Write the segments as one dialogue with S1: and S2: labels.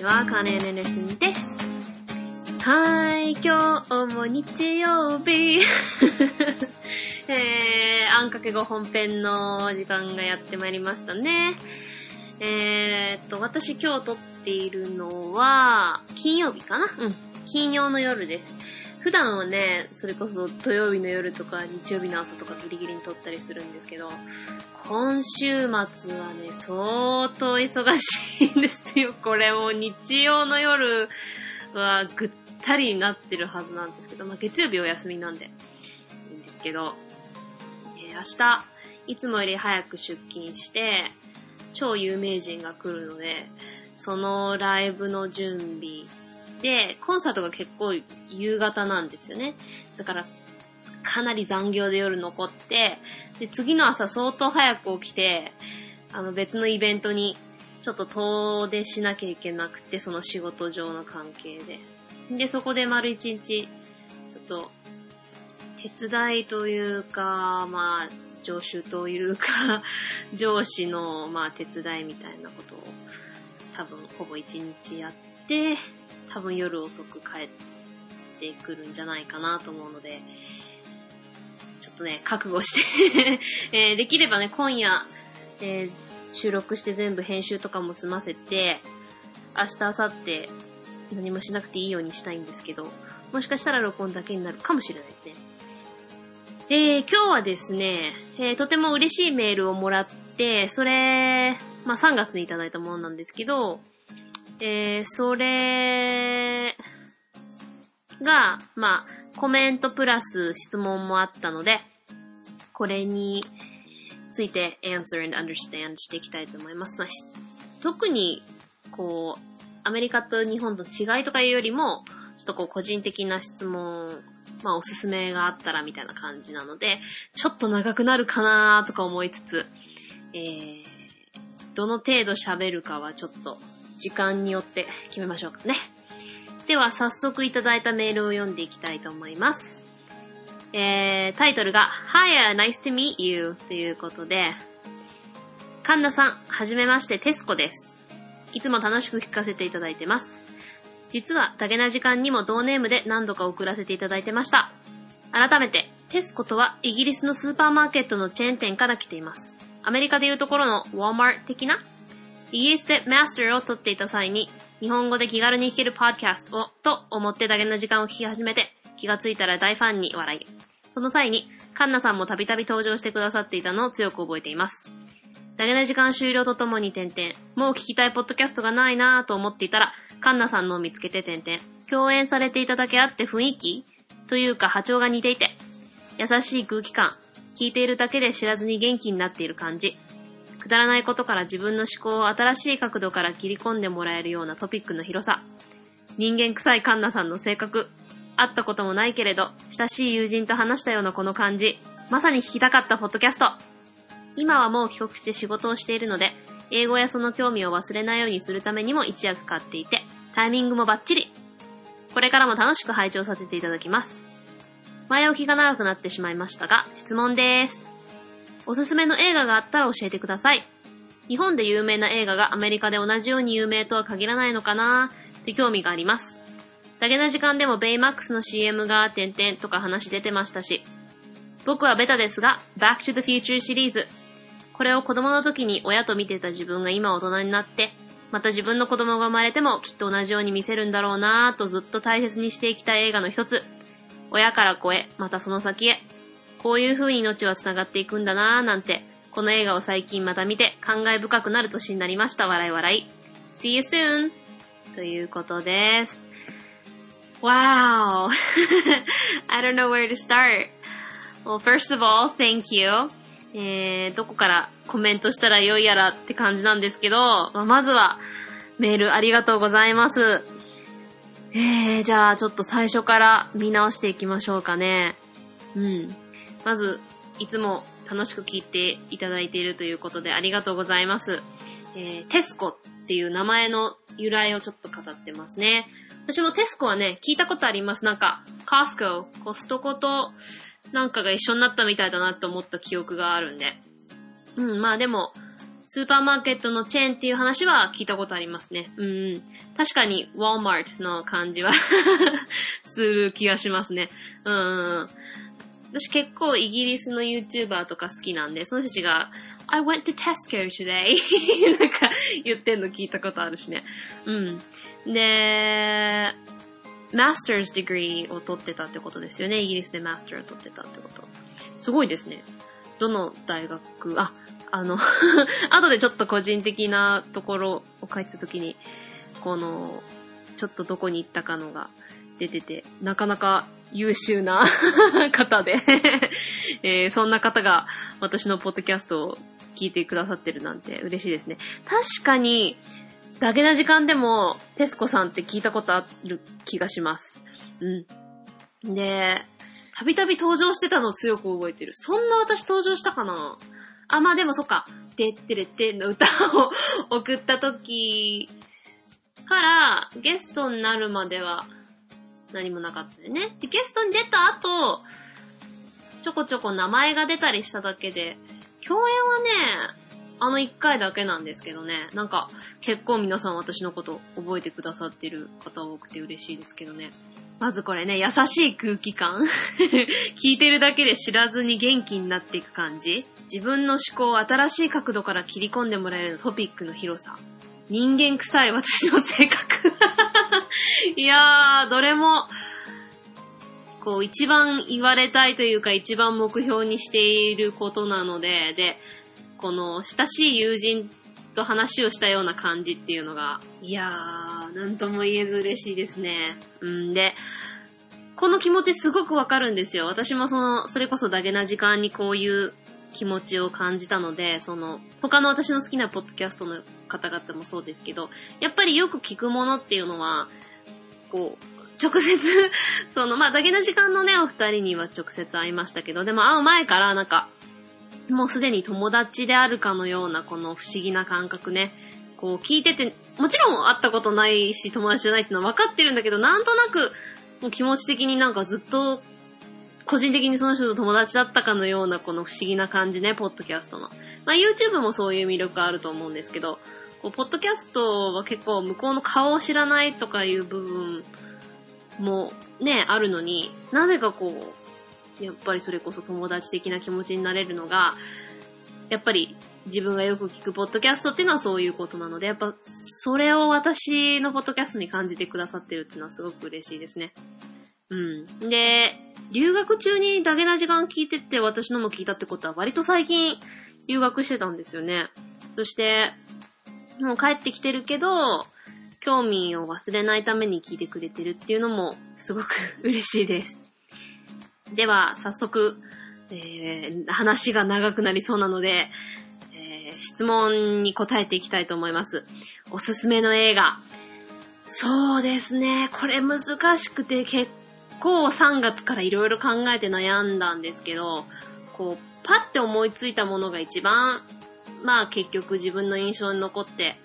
S1: ちは、カーネーネスンです。はい、今日も日曜日。えー、あんかけご本編の時間がやってまいりましたね。えーっと、私今日撮っているのは、金曜日かな？うん。金曜の夜です。普段はね、それこそ土曜日の夜とか日曜日の朝とかギリギリに撮ったりするんですけど、今週末はね、相当忙しいんですよ。これも日曜の夜はぐったりになってるはずなんですけど、まあ月曜日お休みなんでいいんですけど、えー明日、いつもより早く出勤して、超有名人が来るので、そのライブの準備で、コンサートが結構夕方なんですよね。だから、かなり残業で夜残って、で、次の朝相当早く起きて、あの別のイベントにちょっと遠出しなきゃいけなくて、その仕事上の関係で。で、そこで丸一日、ちょっと、手伝いというか、まあ、助手というか、上司の、まあ、手伝いみたいなことを、多分、ほぼ一日やって、多分夜遅く帰ってくるんじゃないかなと思うので、ちょっとね、覚悟して、えーできればね、今夜、えー収録して全部編集とかも済ませて、明日、明後日、何もしなくていいようにしたいんですけど、もしかしたら録音だけになるかもしれないですね。えー、今日はですね、えーとても嬉しいメールをもらって、それ、まあ、3月にいただいたものなんですけど、えー、それが、まあ、コメントプラス質問もあったので、これについて answer and understand していきたいと思います。まあ、特に、こう、アメリカと日本と違いとかいうよりも、ちょっとこう個人的な質問、まあおすすめがあったらみたいな感じなので、ちょっと長くなるかなとか思いつつ、えー、どの程度喋るかはちょっと時間によって決めましょうかね。では早速いただいたメールを読んでいきたいと思います。えー、タイトルが Hiya, nice to meet you ということで、カンナさん、はじめまして、テスコです。いつも楽しく聞かせていただいてます。実は、ダゲな時間にも同ネームで何度か送らせていただいてました。改めて、テスコとはイギリスのスーパーマーケットのチェーン店から来ています。アメリカでいうところの Walmart 的なイギリスでマスターを取っていた際に、日本語で気軽に弾けるポッドキャストを、と思ってダゲな時間を聞き始めて、気がついたら大ファンに笑い。その際に、カンナさんもたびたび登場してくださっていたのを強く覚えています。ダゲな時間終了とともに点々、もう聞きたいポッドキャストがないなぁと思っていたら、カンナさんのを見つけて点々、共演されていただけあって雰囲気というか波長が似ていて、優しい空気感、聞いているだけで知らずに元気になっている感じ、くだらないことから自分の思考を新しい角度から切り込んでもらえるようなトピックの広さ、人間臭いカンナさんの性格、会ったこともないけれど、親しい友人と話したようなこの感じ、まさに聞きたかったポッドキャスト。今はもう帰国して仕事をしているので、英語やその興味を忘れないようにするためにも一役買っていて、タイミングもバッチリ。これからも楽しく拝聴させていただきます。前置きが長くなってしまいましたが、質問です。おすすめの映画があったら教えてください。日本で有名な映画がアメリカで同じように有名とは限らないのかなって興味があります。だけな時間でもベイマックスの CM が点々とか話出てましたし、僕はベタですが、Back to the Future シリーズ。これを子供の時に親と見てた自分が今大人になって、また自分の子供が生まれてもきっと同じように見せるんだろうなぁとずっと大切にしていきたい映画の一つ。親から子へ、またその先へ。こういう風に命は繋がっていくんだなぁなんて、この映画を最近また見て感慨深くなる年になりました。笑い笑い。See you soon! ということです。Wow! I don't know where to start. Well, first of all, thank you. えー、どこからコメントしたらよいやらって感じなんですけど、まあ、まずはメールありがとうございます。えー、じゃあちょっと最初から見直していきましょうかね。うん。まず、いつも楽しく聞いていただいているということでありがとうございます。えー、テスコっていう名前の由来をちょっと語ってますね。私もテスコはね、聞いたことあります。なんか、カスコ、コストコとなんかが一緒になったみたいだなって思った記憶があるんで。うん、まあでも、スーパーマーケットのチェーンっていう話は聞いたことありますね。うん。確かに、ウォーマートの感じは する気がしますね。うん。私結構イギリスの YouTuber とか好きなんで、その人たちが、I went to Tesco today なんか言ってんの聞いたことあるしね。うん。で、Master's degree を取ってたってことですよね。イギリスで Master を取ってたってこと。すごいですね。どの大学、あ、あの 後でちょっと個人的なところを書いてた時に、この、ちょっとどこに行ったかのが出てて、なかなか優秀な 方で えー、そんな方が私のポッドキャストを聞いてくださってるなんて嬉しいですね。確かに、だけな時間でも、テスコさんって聞いたことある気がします。うん。で、たびたび登場してたのを強く覚えてる。そんな私登場したかな？あ、まあでもそっか。てってれっての歌を送った時から、ゲストになるまでは何もなかったよね。で、ゲストに出た後、ちょこちょこ名前が出たりしただけで、共演はね、あの一回だけなんですけどね。なんか、結構皆さん私のこと覚えてくださってる方多くて嬉しいですけどね。まずこれね、優しい空気感 聞いてるだけで知らずに元気になっていく感じ自分の思考を新しい角度から切り込んでもらえるトピックの広さ。人間臭い私の性格 いやー、どれも、こう、一番言われたいというか、一番目標にしていることなので、で、この、親しい友人と話をしたような感じっていうのが、いやー、なんとも言えず嬉しいですね。うんで、この気持ちすごくわかるんですよ。私もその、それこそダゲな時間にこういう気持ちを感じたので、その、他の私の好きなポッドキャストの方々もそうですけど、やっぱりよく聞くものっていうのは、こう、直接 その、まあ、だけな時間のね、お二人には直接会いましたけど、でも会う前からなんか、もうすでに友達であるかのようなこの不思議な感覚ね、こう聞いてて、もちろん会ったことないし友達じゃないってのは分かってるんだけど、なんとなく、もう気持ち的になんかずっと個人的にその人と友達だったかのようなこの不思議な感じね、ポッドキャストの。まあ YouTube もそういう魅力あると思うんですけど、こうポッドキャストは結構向こうの顔を知らないとかいう部分もね、あるのに、なぜかこう、やっぱりそれこそ友達的な気持ちになれるのが、やっぱり自分がよく聞くポッドキャストっていうのはそういうことなので、やっぱそれを私のポッドキャストに感じてくださってるっていうのはすごく嬉しいですね。うん。で、留学中にダゲな時間聞いてて私のも聞いたってことは割と最近留学してたんですよね。そして、もう帰ってきてるけど、興味を忘れないために聞いてくれてるっていうのもすごく嬉しいです。では、早速、えー、話が長くなりそうなので、えー、質問に答えていきたいと思います。おすすめの映画。そうですね。これ難しくて結構3月からいろいろ考えて悩んだんですけど、こう、パッて思いついたものが一番、まあ結局自分の印象に残って、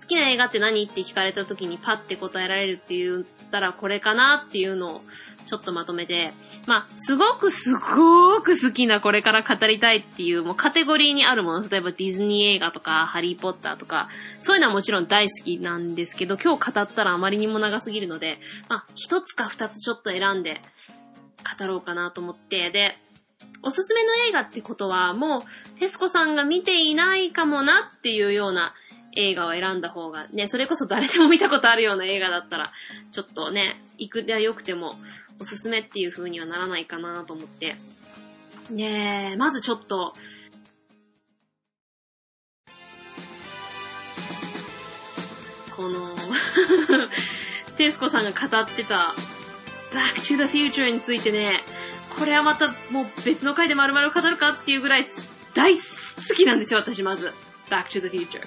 S1: 好きな映画って何って聞かれた時にパッて答えられるって言ったらこれかなっていうのをちょっとまとめて、まあ、すごくすごく好きなこれから語りたいっていうもうカテゴリーにあるもの、例えばディズニー映画とかハリーポッターとか、そういうのはもちろん大好きなんですけど、今日語ったらあまりにも長すぎるので、まあ、一つか二つちょっと選んで語ろうかなと思って、で、おすすめの映画ってことは、もう、テスコさんが見ていないかもなっていうような映画を選んだ方が、ね、それこそ誰でも見たことあるような映画だったら、ちょっとね、いくら良くても、おすすめっていう風にはならないかなと思って。で、まずちょっと、この テスコさんが語ってた、Back to the Future についてね、これはまたもう別の回で丸々語るかっていうぐらい大好きなんですよ、私まず。Back to the Future。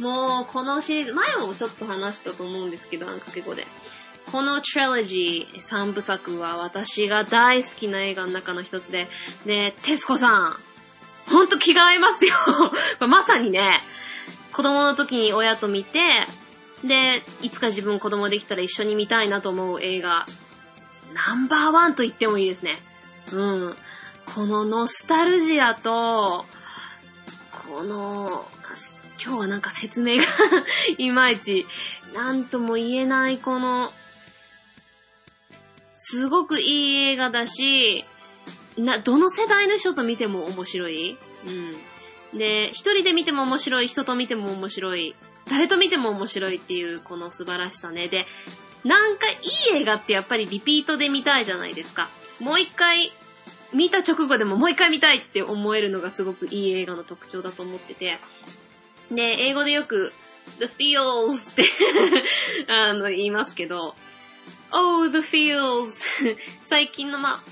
S1: もう、このシリーズ、前もちょっと話したと思うんですけど、あの掛け語で。このトレロジー3部作は私が大好きな映画の中の一つで、で、テスコさん、ほんと気が合いますよ まさにね、子供の時に親と見て、で、いつか自分子供できたら一緒に見たいなと思う映画、ナンバーワンと言ってもいいですね。うん。このノスタルジアと、この、今日はなんか説明が いまいち、なんとも言えないこの、すごくいい映画だし、な、どの世代の人と見ても面白い？うん。で、一人で見ても面白い、人と見ても面白い、誰と見ても面白いっていうこの素晴らしさね。で、なんかいい映画ってやっぱりリピートで見たいじゃないですか。もう一回、見た直後でももう一回見たいって思えるのがすごくいい映画の特徴だと思ってて。で、英語でよく、the feels って あの、言いますけど、oh, the feels 最近のま、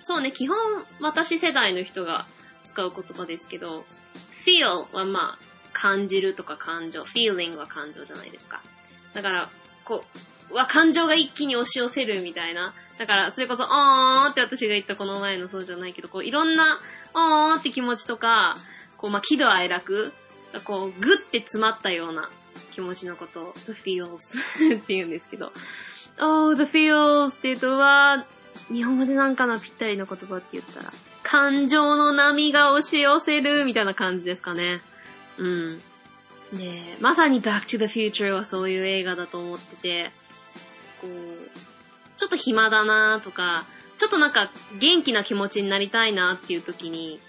S1: そうね、基本私世代の人が使う言葉ですけど、feel はまあ、感じるとか感情、feeling は感情じゃないですか。だから、こう、は感情が一気に押し寄せるみたいな。だから、それこそ、あーって私が言ったこの前のそうじゃないけど、こう、いろんな、あーって気持ちとか、こう、まあ、喜怒哀楽、こう、ぐって詰まったような気持ちのことを、the feels って言うんですけど、oh, the feels って言うと、は、日本語でなんかなぴったりの言葉って言ったら、感情の波が押し寄せるみたいな感じですかね。うん。で、まさに Back to the Future はそういう映画だと思ってて、こう、ちょっと暇だなとか、ちょっとなんか元気な気持ちになりたいなっていう時に、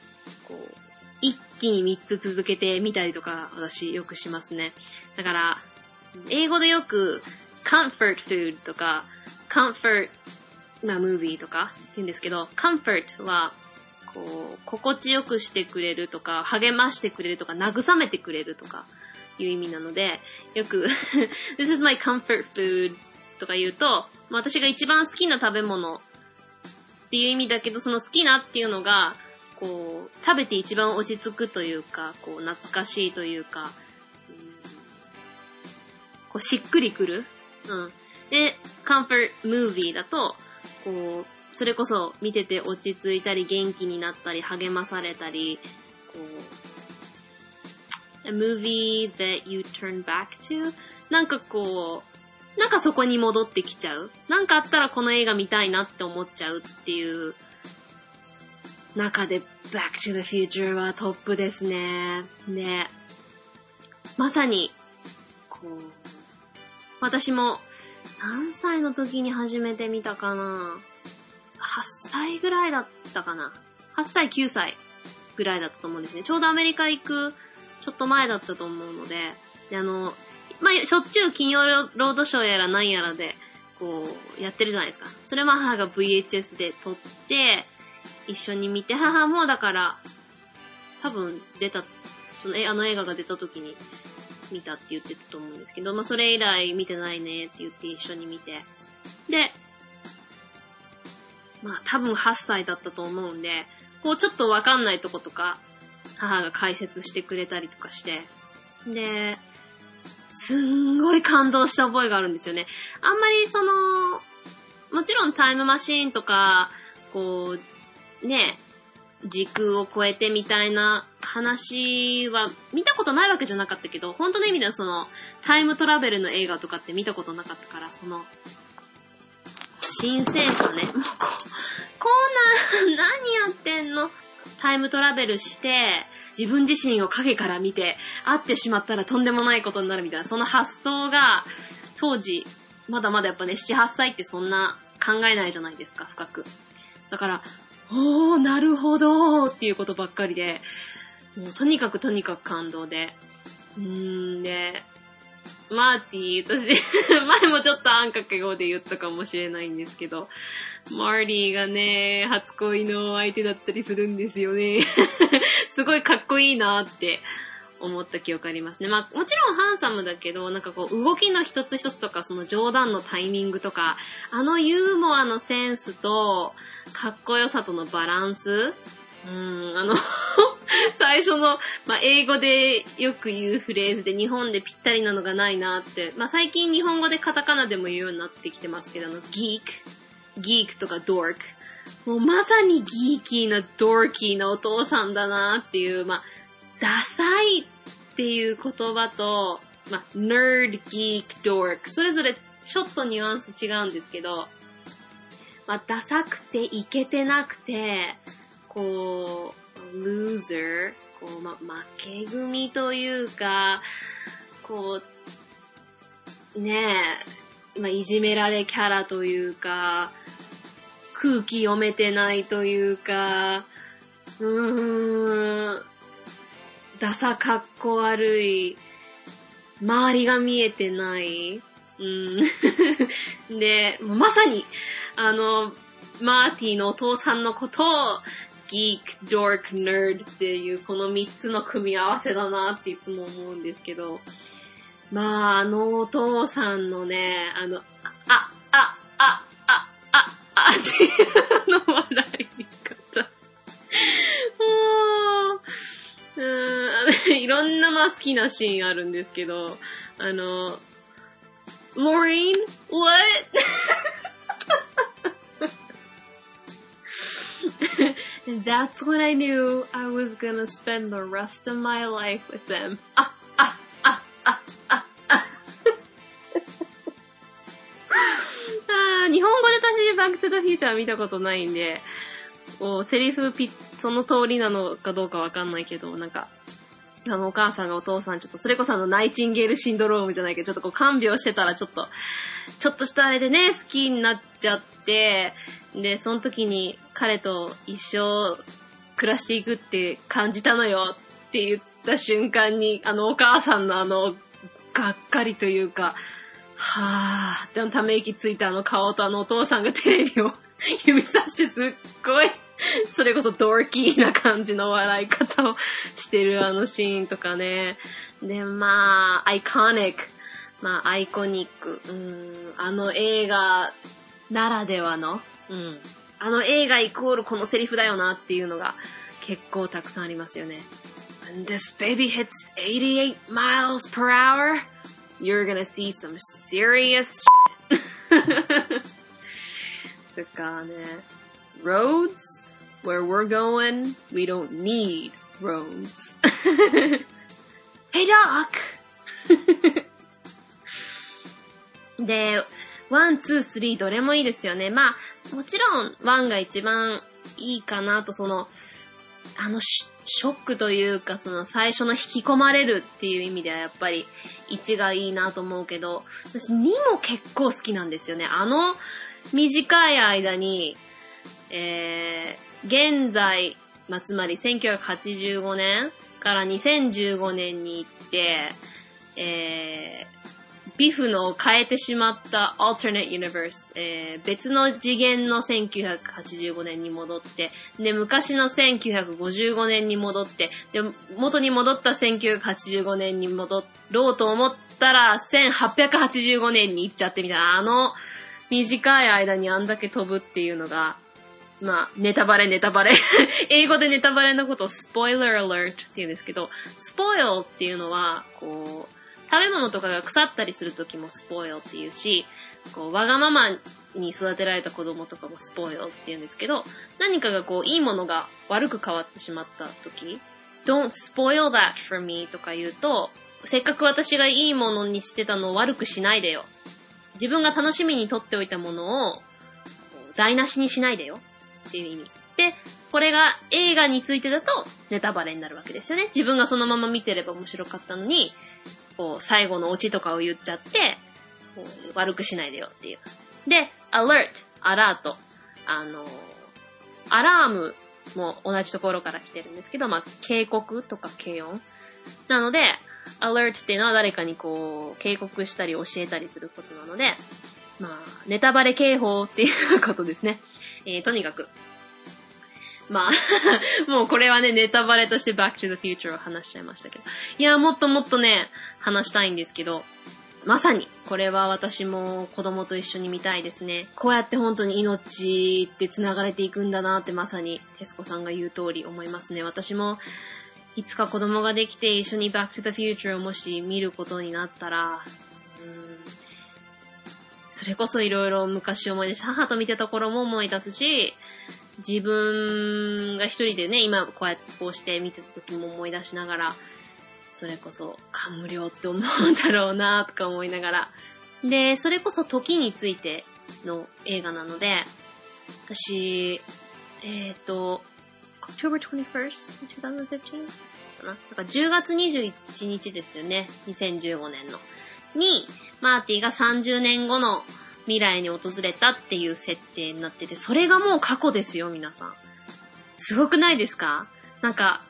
S1: こう、一気に3つ続けてみたりとか私よくしますね。だから、英語でよく comfort food とか comfort なムービーとか言うんですけど、comfort はこう、心地よくしてくれるとか、励ましてくれるとか、慰めてくれるとか、いう意味なので、よく This is my comfort food とか言うと、私が一番好きな食べ物っていう意味だけど、その好きなっていうのが、こう、食べて一番落ち着くというか、こう、懐かしいというか、うん、こう、しっくりくる。うん。で、comfort movie だと、こう、それこそ見てて落ち着いたり元気になったり励まされたり、こう、a movie that you turn back to なんかこう、なんかそこに戻ってきちゃう。なんかあったらこの映画見たいなって思っちゃうっていう中で Back to the Future はトップですね。ね。まさに、こう、私も何歳の時に初めて見たかな8歳ぐらいだったかな。8歳、9歳ぐらいだったと思うんですね。ちょうどアメリカ行くちょっと前だったと思うので、で、あの、まあ、しょっちゅう金曜ロードショーやら何やらで、こう、やってるじゃないですか。それは母が VHS で撮って、一緒に見て、母もだから、多分出た、その、え、あの映画が出た時に見たって言ってたと思うんですけど、まあ、それ以来見てないねって言って一緒に見て。で、まあ多分8歳だったと思うんで、こうちょっとわかんないとことか、母が解説してくれたりとかして、で、すんごい感動した覚えがあるんですよね。あんまりその、もちろんタイムマシーンとか、こう、ね、時空を超えてみたいな話は見たことないわけじゃなかったけど、本当の意味ではその、タイムトラベルの映画とかって見たことなかったから、その、新鮮さね。もうこう、こんな、何やってんの？タイムトラベルして、自分自身を影から見て、会ってしまったらとんでもないことになるみたいな、その発想が、当時、まだまだやっぱね、7、8歳ってそんな考えないじゃないですか、深く。だから、おー、なるほどーっていうことばっかりで、もうとにかくとにかく感動で。うーん、で、マーティー、私、前もちょっとあんかけ語で言ったかもしれないんですけど、マーティーがね、初恋の相手だったりするんですよね。すごいかっこいいなって思った記憶ありますね。まあ、もちろんハンサムだけど、なんかこう、動きの一つ一つとか、その冗談のタイミングとか、あのユーモアのセンスと、かっこよさとのバランスうん、あの 最初の、まあ、英語でよく言うフレーズで日本でぴったりなのがないなって、まあ、最近日本語でカタカナでも言うようになってきてますけど、あの、ギーク、ギークとかドーク。もうまさにギーキーなドーキーなお父さんだなっていう、まあ、ダサいっていう言葉と、まあ、nerd, geek, dork。それぞれちょっとニュアンス違うんですけど、まあ、ダサくてイケてなくて、こう、loser、こう、ま、負け組というか、こう、ねえ、まあ、いじめられキャラというか、空気読めてないというか、うーん、ダサかっこ悪い、周りが見えてない、うん。で、まさに、あの、マーティのお父さんのことを、geek, dork, nerd っていうこの三つの組み合わせだなっていつも思うんですけど、まあ、あのお父さんのね、あの、あ、あ、あ、あ、あ、あ、あっていうの笑い方。う、んいろんなまあ好きなシーンあるんですけど、あの、Maureen, what? And that's when I knew I was gonna spend the rest of my life with them. あ、あ、あ、あ、あ、あ。あ日本語で私、バックトゥザフューチャー見たことないんで、こう、セリフピその通りなのかどうかわかんないけど、なんか、あの、お母さんがお父さん、ちょっと、それこそあの、ナイチンゲールシンドロームじゃないけど、ちょっとこう、看病してたら、ちょっと、ちょっとしたあれでね、好きになっちゃって、で、その時に彼と一生暮らしていくって感じたのよって言った瞬間に、あの、お母さんのあの、がっかりというか、はぁーってため息ついたあの顔とあのお父さんがテレビを指さしてすっごい、それこそドーキーな感じの笑い方をしてるあのシーンとかね。で、まあ、アイコニック。まあ、アイコニック。うん、あの映画ならではの、うん。あの映画イコールこのセリフだよなっていうのが結構たくさんありますよね。When this baby hits 88 miles per hour, you're gonna see some serious shit. とかね、roads where we're going, we don't need roads. hey doc! で、 ワン、ツー、スリーどれもいいですよね。まあ、もちろん、ワンが一番いいかなと、その、あのシ、ショックというか、その最初の引き込まれるっていう意味ではやっぱり1がいいなと思うけど、私2も結構好きなんですよね。あの短い間に、えー、現在、まあ、つまり1985年から2015年に行って、えー、ビフの変えてしまった alternate universe、えー、別の次元の1985年に戻って、で、昔の1955年に戻って、で、元に戻った1985年に戻ろうと思ったら、1885年に行っちゃってみたいな、あの、短い間にあんだけ飛ぶっていうのが、まあ、ネタバレネタバレ。英語でネタバレのことを spoiler alert って言うんですけど、spoil っていうのは、こう、食べ物とかが腐ったりするときも spoil って言うし、こう、わがままに育てられた子供とかも spoil って言うんですけど、何かがこう、いいものが悪く変わってしまったとき、don't spoil that for me とか言うと、せっかく私がいいものにしてたのを悪くしないでよ。自分が楽しみにとっておいたものを、台無しにしないでよ。っていう意味。で、これが映画についてだとネタバレになるわけですよね。自分がそのまま見てれば面白かったのに、こう、最後のオチとかを言っちゃって、こう悪くしないでよっていう。で、alert、アラート。あの、アラームも同じところから来てるんですけど、まあ、警告とか軽音。なので、alert っていうのは誰かにこう、警告したり教えたりすることなので、まあ、ネタバレ警報っていうことですね。えー、とにかく。まあ、もうこれはね、ネタバレとして Back to the Future を話しちゃいましたけど。いや、もっともっとね、話したいんですけど、まさに、これは私も子供と一緒に見たいですね。こうやって本当に命って繋がれていくんだなってまさに、テスコさんが言う通り思いますね。私も、いつか子供ができて一緒に Back to the Future をもし見ることになったら、うんそれこそいろいろ昔思い出し、母と見てた頃も思い出すし、自分が一人でね、今こうやってこうして見てた時も思い出しながら、それこそ感無量って思うんだろうなとか思いながら。で、それこそ時についての映画なので、私、えっ、と、October 21st, 2015? かな？なんか10月21日ですよね。2015年の。に、マーティが30年後の未来に訪れたっていう設定になってて、それがもう過去ですよ、皆さん。すごくないですか？なんか、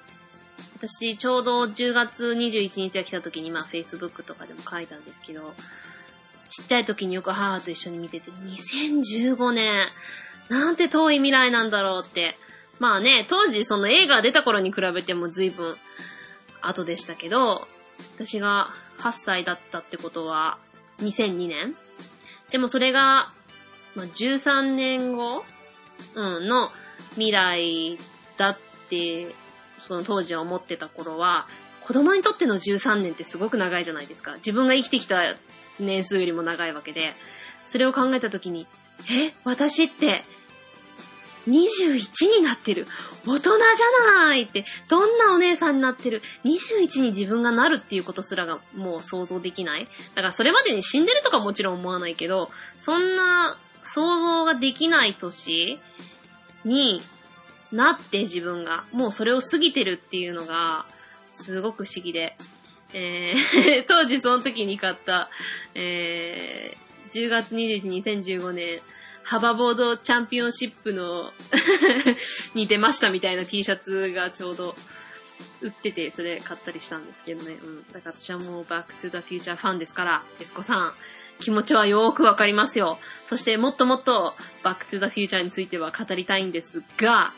S1: 私、ちょうど10月21日が来た時に、まあ、Facebook とかでも書いたんですけど、ちっちゃい時によく母と一緒に見てて、2015年、なんて遠い未来なんだろうって。まあね、当時その映画出た頃に比べても随分後でしたけど、私が8歳だったってことは2002年でもそれが、まあ、13年後、うん、の未来だって、その当時は思ってた頃は、子供にとっての13年ってすごく長いじゃないですか。自分が生きてきた年数よりも長いわけで、それを考えた時に、え、私って21になってる。大人じゃないって、どんなお姉さんになってる。21に自分がなるっていうことすらがもう想像できない。だからそれまでに死んでるとかもちろん思わないけど、そんな想像ができない年になって自分が、もうそれを過ぎてるっていうのが、すごく不思議で。えー 当時その時に買った、えー、10月21日2015年、ハバボードチャンピオンシップの に出ましたみたいな T シャツがちょうど売ってて、それ買ったりしたんですけどね。うん。だから私はもうバックトゥザフューチャーファンですから、テスコさん、気持ちはよーくわかりますよ。そしてもっともっとバックトゥザフューチャーについては語りたいんですが、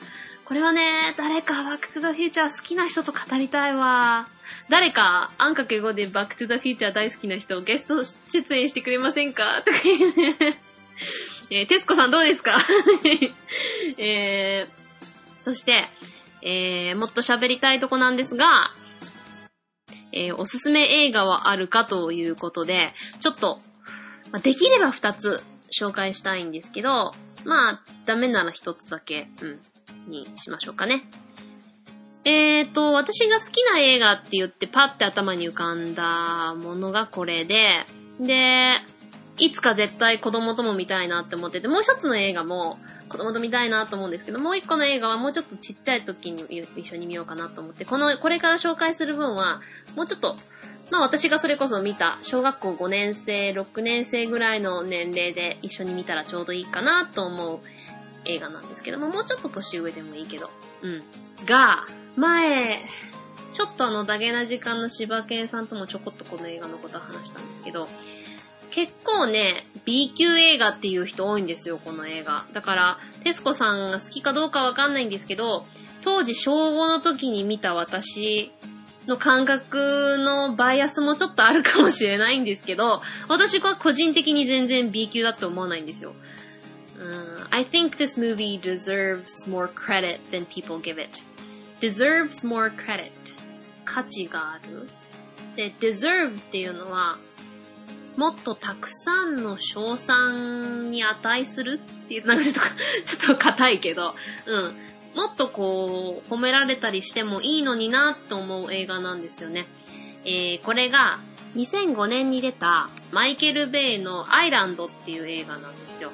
S1: これはね、誰かバックトゥザフューチャー好きな人と語りたいわ。誰か、あんかけ語でバックトゥザフューチャー大好きな人を、ゲスト出演してくれませんか？とか言うね。えー、テスコさんどうですか？えー、そして、えー、もっと喋りたいとこなんですが、えー、おすすめ映画はあるかということで、ちょっと、まあ、できれば二つ紹介したいんですけど、まあ、ダメなら一つだけ、うん、にしましょうかね。えーと、私が好きな映画って言ってパッて頭に浮かんだものがこれで、で、いつか絶対子供とも見たいなって思ってて、もう一つの映画も子供と見たいなと思うんですけど、もう一個の映画はもうちょっとちっちゃい時に一緒に見ようかなと思って、この、これから紹介する分は、もうちょっと、まあ私がそれこそ見た、小学校5年生、6年生ぐらいの年齢で一緒に見たらちょうどいいかなと思う映画なんですけども、もうちょっと年上でもいいけど。うん。が、前、ちょっとあの、ダゲな時間の柴犬さんともちょこっとこの映画のことを話したんですけど、結構ね、B 級映画っていう人多いんですよ、この映画。だから、テスコさんが好きかどうかわかんないんですけど、当時小5の時に見た私の感覚のバイアスもちょっとあるかもしれないんですけど、私は個人的に全然 B 級だって思わないんですよ。Uh, I think this movie deserves more credit than people give it. deserves more credit. 価値がある。で、deserve っていうのは、もっとたくさんの賞賛に値するっていう、なんかちょっと、ちょっと硬いけど、うん。もっとこう、褒められたりしてもいいのになと思う映画なんですよね。えー、これが2005年に出たマイケル・ベイのアイランドっていう映画なんですよ。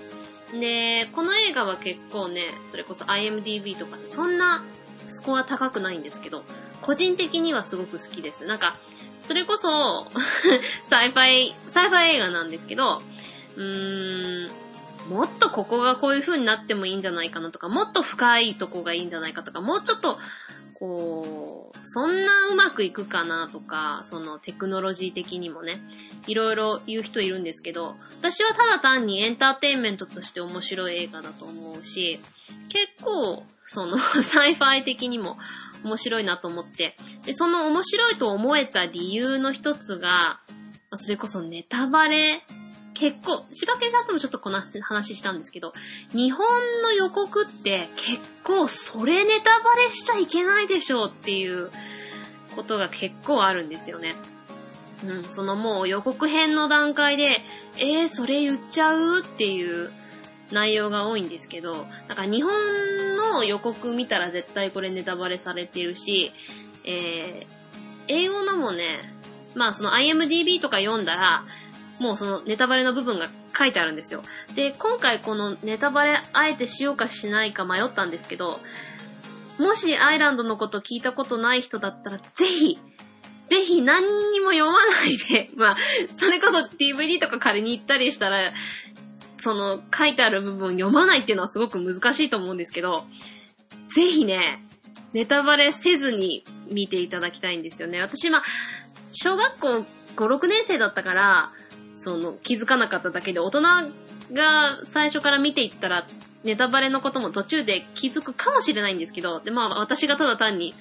S1: で、この映画は結構ね、それこそ IMDB とかでそんなスコア高くないんですけど、個人的にはすごく好きです。なんか、それこそ サイファイ、サイファイ映画なんですけど、うーん、もっとここがこういう風になってもいいんじゃないかなとか、もっと深いとこがいいんじゃないかとか、もうちょっと、こう、そんなうまくいくかなとか、そのテクノロジー的にもね、いろいろ言う人いるんですけど、私はただ単にエンターテインメントとして面白い映画だと思うし、結構、その、sci-fi 的にも面白いなと思って、で、その面白いと思えた理由の一つが、それこそネタバレ結構、柴犬さんともちょっとこの話したんですけど、日本の予告って結構それネタバレしちゃいけないでしょうっていうことが結構あるんですよね。うん、そのもう予告編の段階で、えー、それ言っちゃうっていう内容が多いんですけど、なんか日本の予告見たら絶対これネタバレされてるし、えー、英語のもね、まあその IMDB とか読んだら、もうそのネタバレの部分が書いてあるんですよ。で、今回このネタバレあえてしようかしないか迷ったんですけど、もしアイランドのこと聞いたことない人だったら、ぜひ、ぜひ何にも読まないで、まあ、それこそ DVD とか借りに行ったりしたら、その書いてある部分読まないっていうのはすごく難しいと思うんですけど、ぜひね、ネタバレせずに見ていただきたいんですよね。私、まあ、小学校5、6年生だったから、その気づかなかっただけで、大人が最初から見ていったら、ネタバレのことも途中で気づくかもしれないんですけど、で、まあ私がただ単に、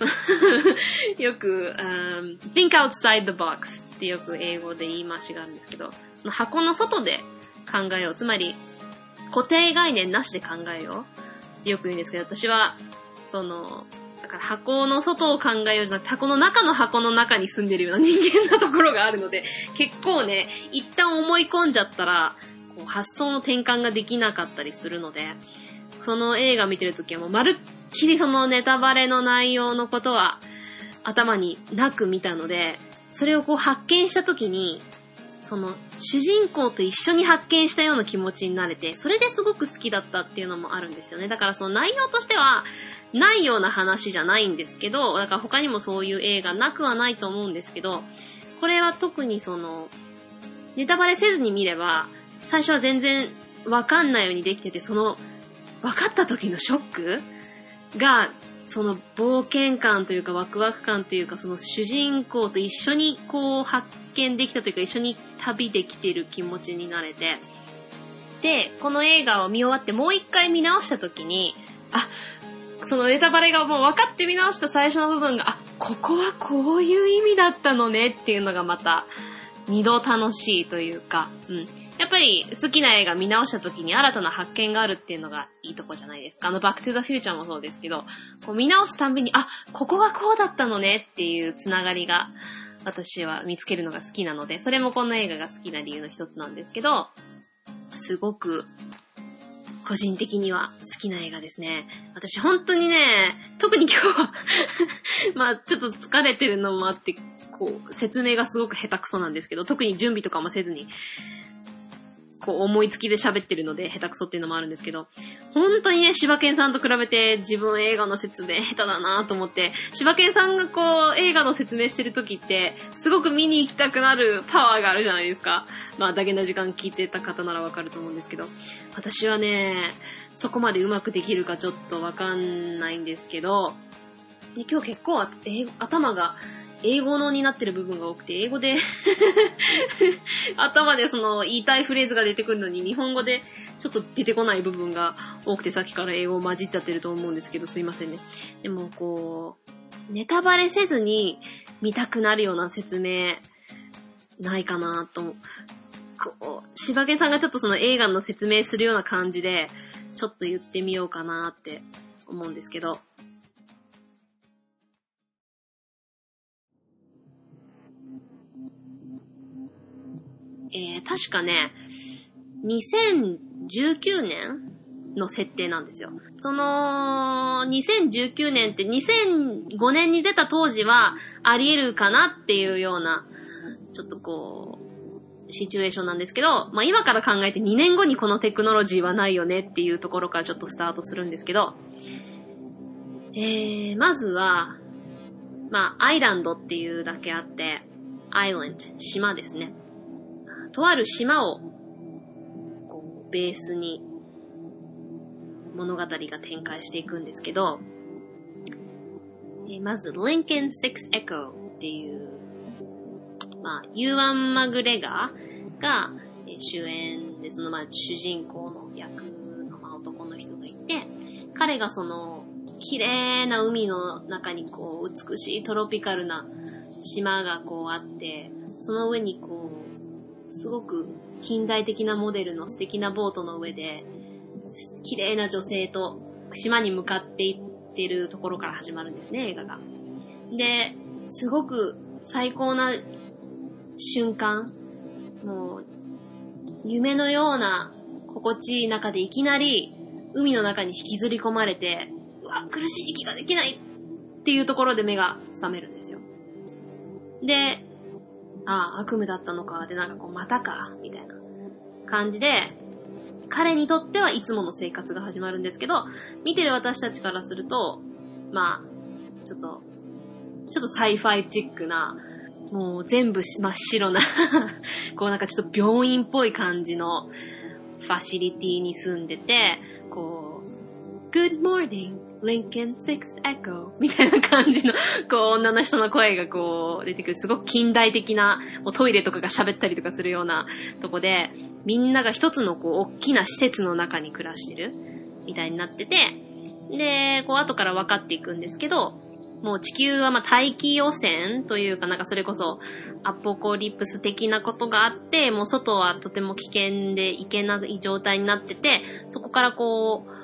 S1: よく、um, think outside the box ってよく英語で言い回しがあるんですけど、箱の外で考えよう。つまり、固定概念なしで考えよう。よく言うんですけど、私は、その、だから箱の外を考えようじゃなくて、箱の中の箱の中に住んでるような人間なところがあるので、結構ね、一旦思い込んじゃったら、こう発想の転換ができなかったりするので、その映画見てるときはもうまるっきりそのネタバレの内容のことは頭になく見たので、それをこう発見したときに、その主人公と一緒に発見したような気持ちになれて、それですごく好きだったっていうのもあるんですよね。だからその内容としては、ないような話じゃないんですけど、だから他にもそういう映画なくはないと思うんですけど、これは特にその、ネタバレせずに見れば、最初は全然わかんないようにできてて、その、分かった時のショックが、その冒険感というかワクワク感というか、その主人公と一緒にこう発見できたというか、一緒に旅できてる気持ちになれて、で、この映画を見終わってもう一回見直した時に、あ、そのネタバレがもう分かって見直した最初の部分が、あ、ここはこういう意味だったのねっていうのがまた、二度楽しいというか、うん。やっぱり好きな映画見直した時に新たな発見があるっていうのがいいとこじゃないですか。あの、バックトゥザフューチャーもそうですけど、こう見直すたんびに、あ、ここがこうだったのねっていうつながりが、私は見つけるのが好きなので、それもこの映画が好きな理由の一つなんですけど、すごく、個人的には好きな映画ですね。私本当にね、特に今日は まあちょっと疲れてるのもあって、こう、説明がすごく下手くそなんですけど、特に準備とかもせずに、こう思いつきで喋ってるので下手くそっていうのもあるんですけど、本当にね、柴犬さんと比べて自分映画の説明下手だなと思って、柴犬さんがこう映画の説明してる時って、すごく見に行きたくなるパワーがあるじゃないですか。まあ、だけの時間聞いてた方ならわかると思うんですけど、私はね、そこまでうまくできるかちょっとわかんないんですけど、で今日結構頭が英語のになってる部分が多くて、英語で頭でその言いたいフレーズが出てくるのに、日本語でちょっと出てこない部分が多くて、さっきから英語混じっちゃってると思うんですけど、すいませんね。でも、こう、ネタバレせずに見たくなるような説明、ないかなと思う。こう、柴犬さんがちょっとその映画の説明するような感じで、ちょっと言ってみようかなって思うんですけど。えー、確かね、2019年の設定なんですよ。その、2019年って2005年に出た当時はあり得るかなっていうような、ちょっとこう、シチュエーションなんですけど、まあ今から考えて2年後にこのテクノロジーはないよねっていうところからちょっとスタートするんですけど、えー、まずは、まあアイランドっていうだけあって、アイランド、島ですね。とある島を、こう、ベースに物語が展開していくんですけど、えまず、Lincoln Six Echo っていう、まあ、ユーアン・マグレガーが、え主演で、その、まあ、主人公の役の、まあ、男の人がいて、彼がその、綺麗な海の中にこう、美しいトロピカルな島がこうあって、その上にこう、すごく近代的なモデルの素敵なボートの上で、綺麗な女性と島に向かっていってるところから始まるんですね、映画が。で、すごく最高な瞬間、もう、夢のような心地いい中でいきなり海の中に引きずり込まれて、うわ、苦しい息ができないっていうところで目が覚めるんですよ。で、ああ、悪夢だったのか、で、なんかこう、またか、みたいな感じで、彼にとってはいつもの生活が始まるんですけど、見てる私たちからすると、まあ、ちょっと、ちょっとサイファイチックな、もう全部真っ白な こうなんかちょっと病院っぽい感じのファシリティに住んでて、こう、Good morning, Lincoln Six Echo みたいな感じの、こう女の人の声がこう出てくる、すごく近代的な、もうトイレとかが喋ったりとかするようなとこで、みんなが一つのこう大きな施設の中に暮らしてる、みたいになってて、で、こう後から分かっていくんですけど、もう地球はまあ大気汚染というかなんかそれこそアポコリプス的なことがあって、もう外はとても危険で行けない状態になってて、そこからこう、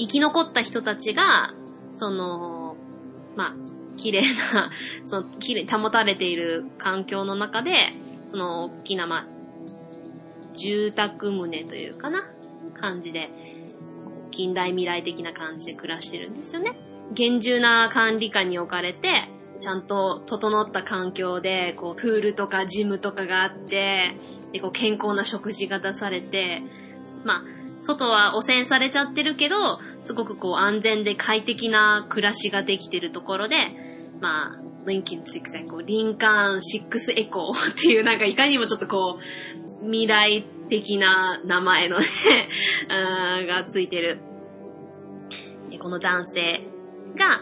S1: 生き残った人たちが、その、まあ、綺麗な、その、綺麗に保たれている環境の中で、その、大きな、まあ、住宅棟というかな、感じで、近代未来的な感じで暮らしてるんですよね。厳重な管理下に置かれて、ちゃんと整った環境で、こう、プールとかジムとかがあって、で、こう、健康な食事が出されて、まあ、外は汚染されちゃってるけど、すごくこう、安全で快適な暮らしができてるところで、まあ、リンキン6エコー、リンカーン6エコーっていうなんかいかにもちょっとこう、未来的な名前のね がついてる、この男性が、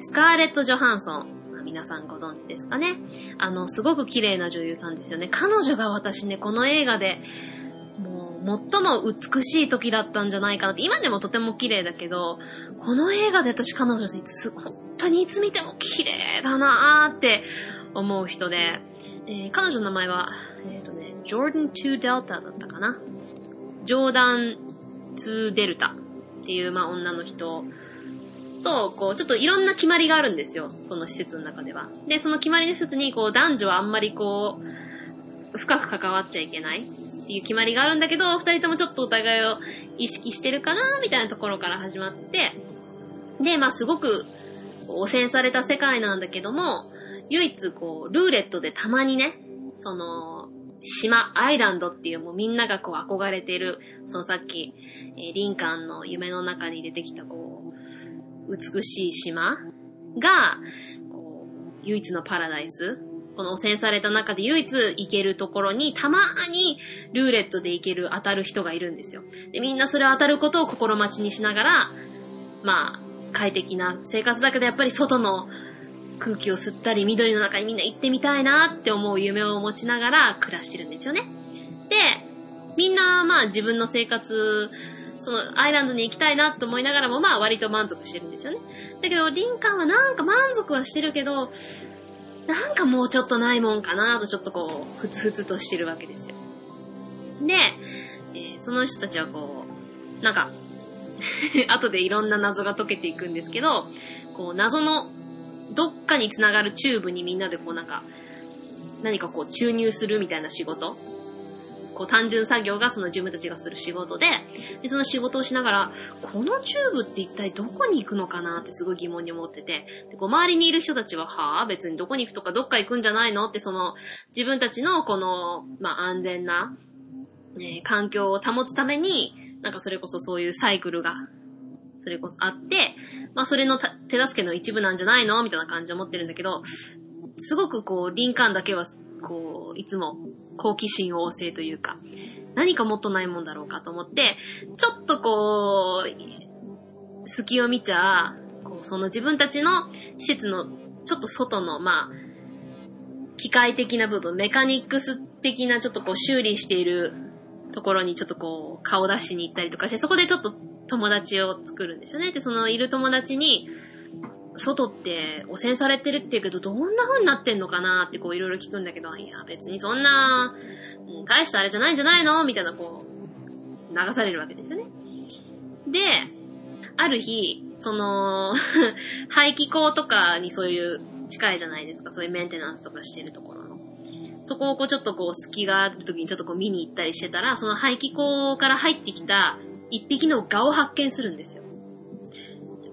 S1: スカーレット・ジョハンソン。皆さんご存知ですかね。あの、すごく綺麗な女優さんですよね。彼女が私ね、この映画で、最も美しい時だったんじゃないかなって。今でもとても綺麗だけど、この映画で私彼女に本当にいつ見ても綺麗だなーって思う人で、えー、彼女の名前は、えっ、ー、とね、ジョーダン2デルタだったかな？ジョーダン2デルタっていう、まあ、女の人と、こう、ちょっといろんな決まりがあるんですよ。その施設の中では。で、その決まりの一つに、こう、男女はあんまりこう、深く関わっちゃいけないっていう決まりがあるんだけど、二人ともちょっとお互いを意識してるかなみたいなところから始まって、で、まあすごく汚染された世界なんだけども、唯一こう、ルーレットでたまにね、その、島、アイランドっていうもうみんながこう憧れてる、そのさっき、えー、リンカンの夢の中に出てきたこう、美しい島が、こう、唯一のパラダイスこの汚染された中で唯一行けるところにたまにルーレットで行ける当たる人がいるんですよ。で、みんなそれを当たることを心待ちにしながら、まあ、快適な生活だけどやっぱり外の空気を吸ったり、緑の中にみんな行ってみたいなって思う夢を持ちながら暮らしてるんですよね。で、みんな、まあ自分の生活、そのアイランドに行きたいなって思いながらも、まあ割と満足してるんですよね。だけど、リンカーンはなんか満足はしてるけど、なんかもうちょっとないもんかなとちょっとこう、ふつふつとしてるわけですよ。で、えー、その人たちはこう、なんか 後でいろんな謎が解けていくんですけど、こう、謎のどっかに繋がるチューブにみんなでこうなんか、何かこう注入するみたいな仕事こう単純作業がその自分たちがする仕事で、で、その仕事をしながら、このチューブって一体どこに行くのかなってすごい疑問に思ってて、でこう周りにいる人たちは、はぁ別にどこに行くとかどっか行くんじゃないの？ってその自分たちのこの、まあ安全な、え、環境を保つために、なんかそれこそそういうサイクルがそれこそあって、まあそれの手助けの一部なんじゃないの？みたいな感じで思ってるんだけど、すごくこう、リンカーンだけは、こう、いつも好奇心旺盛というか、何かもっとないもんだろうかと思って、ちょっとこう、隙を見ちゃ、こうその自分たちの施設のちょっと外の、まあ、機械的な部分、メカニックス的なちょっとこう修理しているところにちょっとこう顔出しに行ったりとかして、そこでちょっと友達を作るんですよね。で、そのいる友達に、外って汚染されてるって言うけど、どんな風になってんのかなってこういろいろ聞くんだけど、いや別にそんな、大したあれじゃないんじゃないのみたいなこう、流されるわけですよね。で、ある日、その 排気口とかにそういう近いじゃないですか、そういうメンテナンスとかしてるところの。そこをこうちょっとこう隙がある時にちょっとこう見に行ったりしてたら、その排気口から入ってきた一匹の蛾を発見するんですよ。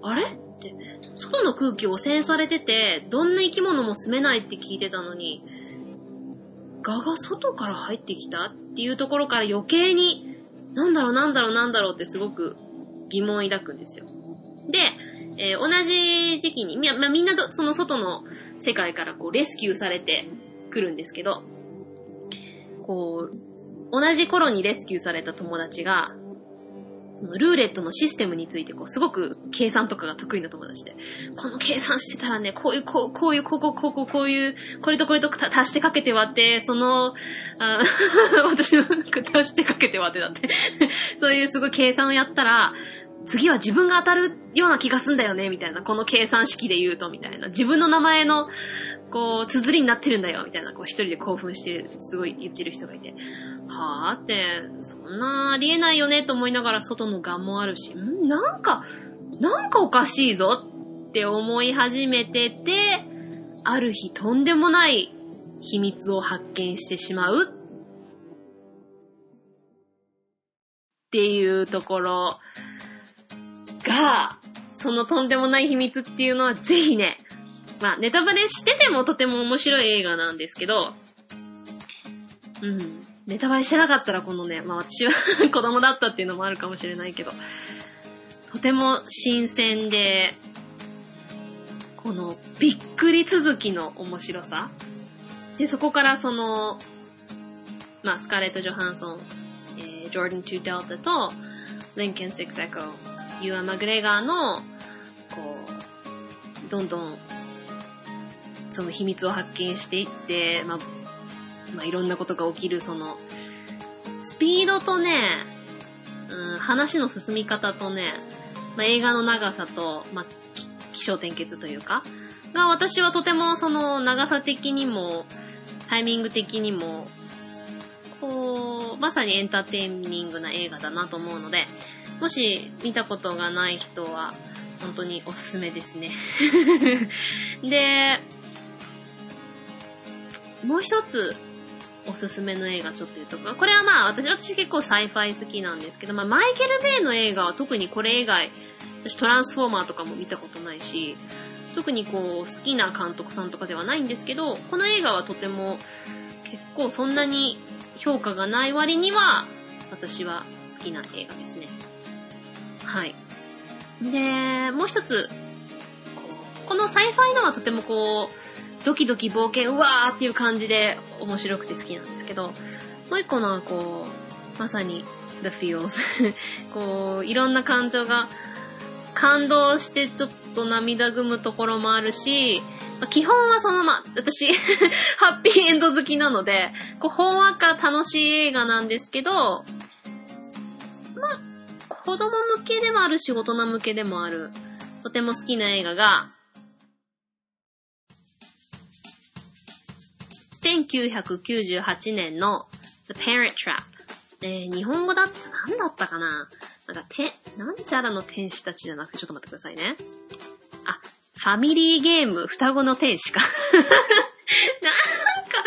S1: あれ？って、外の空気汚染されてて、どんな生き物も住めないって聞いてたのに、蛾が外から入ってきたっていうところから余計に、なんだろうなんだろうなんだろうってすごく疑問を抱くんですよ。で、えー同じ時期に、み,、まあ、みんなその外の世界からこうレスキューされてくるんですけど、こう、同じ頃にレスキューされた友達が、ルーレットのシステムについてこう、すごく計算とかが得意な友達で、この計算してたらね、こういう、こう、こういう、こう、こう、こう、こうこういう、これとこれと足してかけて割って、その、あ 私の足してかけて割ってだって、そういうすごい計算をやったら、次は自分が当たるような気がすんだよね、みたいな。この計算式で言うと、みたいな。自分の名前の、こう、綴りになってるんだよ、みたいな。こう、一人で興奮して、すごい言ってる人がいて。はぁって、そんなありえないよね、と思いながら外のガンもあるし、ん？なんか、なんかおかしいぞって思い始めてて、ある日とんでもない秘密を発見してしまうっていうところが、そのとんでもない秘密っていうのはぜひね、まあネタバレしててもとても面白い映画なんですけど、うん。ネタバレしてなかったらこのね、まあ私は 子供だったっていうのもあるかもしれないけど、とても新鮮で、このびっくり続きの面白さ。で、そこからその、まあスカーレット・ジョハンソン、えー Jordan Two Delta と、Lincoln Six Echo、ユアン・マグレガーの、こう、どんどん、その秘密を発見していって、まあ、まあ、いろんなことが起きる、その、スピードとね、うん、話の進み方とね、まあ、映画の長さと、まあ、起承転結というか、が私はとてもその長さ的にも、タイミング的にも、こう、まさに entertaining な映画だなと思うので、もし見たことがない人は、本当におすすめですね。で、もう一つおすすめの映画ちょっと言うとか、これはまあ私、私結構 sci-fi 好きなんですけど、まあマイケル・ベイの映画は特にこれ以外、私トランスフォーマーとかも見たことないし、特にこう好きな監督さんとかではないんですけど、この映画はとても結構そんなに評価がない割には、私は好きな映画ですね。はい。で、もう一つ、この sci-fi のはとてもこう、ドキドキ冒険、うわーっていう感じで面白くて好きなんですけど、もう一個のはこう、まさに The Feels。こう、いろんな感情が感動してちょっと涙ぐむところもあるし、まあ基本はそのまま、私、ハッピーエンド好きなので、こう、ほんわか楽しい映画なんですけど、まあ、子供向けでもあるし、大人向けでもある、とても好きな映画が、1998年の The Parent Trap。えー日本語だった、なんだったかな？なんか、て、なんちゃらの天使たちじゃなくて、ちょっと待ってくださいね。あ、ファミリーゲーム、双子の天使か。なんか、なんか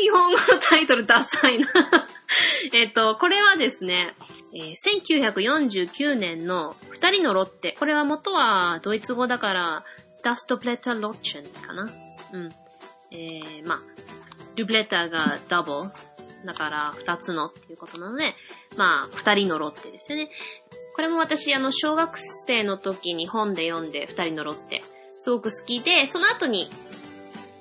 S1: 日本語のタイトルダサいな。えっと、これはですね、えー1949年の二人のロッテ。これは元はドイツ語だから、ダストブレッタロッチェンかな。うん。えー、まあ、ルブレッターがダブル。だから、二つのっていうことなので、まあ、二人のロッテですね。これも私、あの、小学生の時に本で読んで、二人のロッテ、すごく好きで、その後に、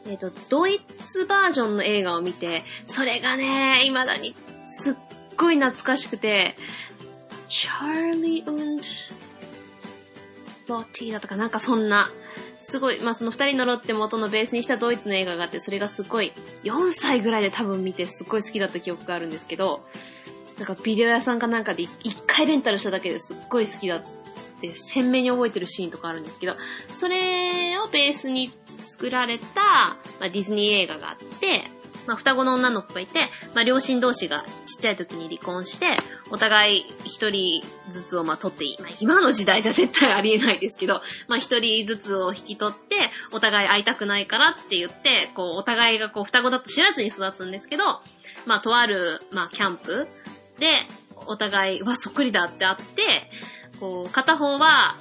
S1: えっ、と、ドイツバージョンの映画を見て、それがね、未だにすっごい懐かしくて、チャーリー・ウンロッティだったかなんかそんな、すごい、まあその二人のロッテ元のベースにしたドイツの映画があって、それがすごい、4歳ぐらいで多分見てすっごい好きだった記憶があるんですけど、なんかビデオ屋さんかなんかで一回レンタルしただけですっごい好きだって鮮明に覚えてるシーンとかあるんですけど、それをベースに作られた、まあ、ディズニー映画があって、まあ、双子の女の子がいて、まあ、両親同士がちっちゃい時に離婚して、お互い一人ずつをまあ取っていい。まあ、今の時代じゃ絶対ありえないですけど、まあ、一人ずつを引き取って、お互い会いたくないからって言って、こう、お互いがこう、双子だと知らずに育つんですけど、まあ、とある、まあ、キャンプで、お互い、うわ、そっくりだってあって、こう、片方は、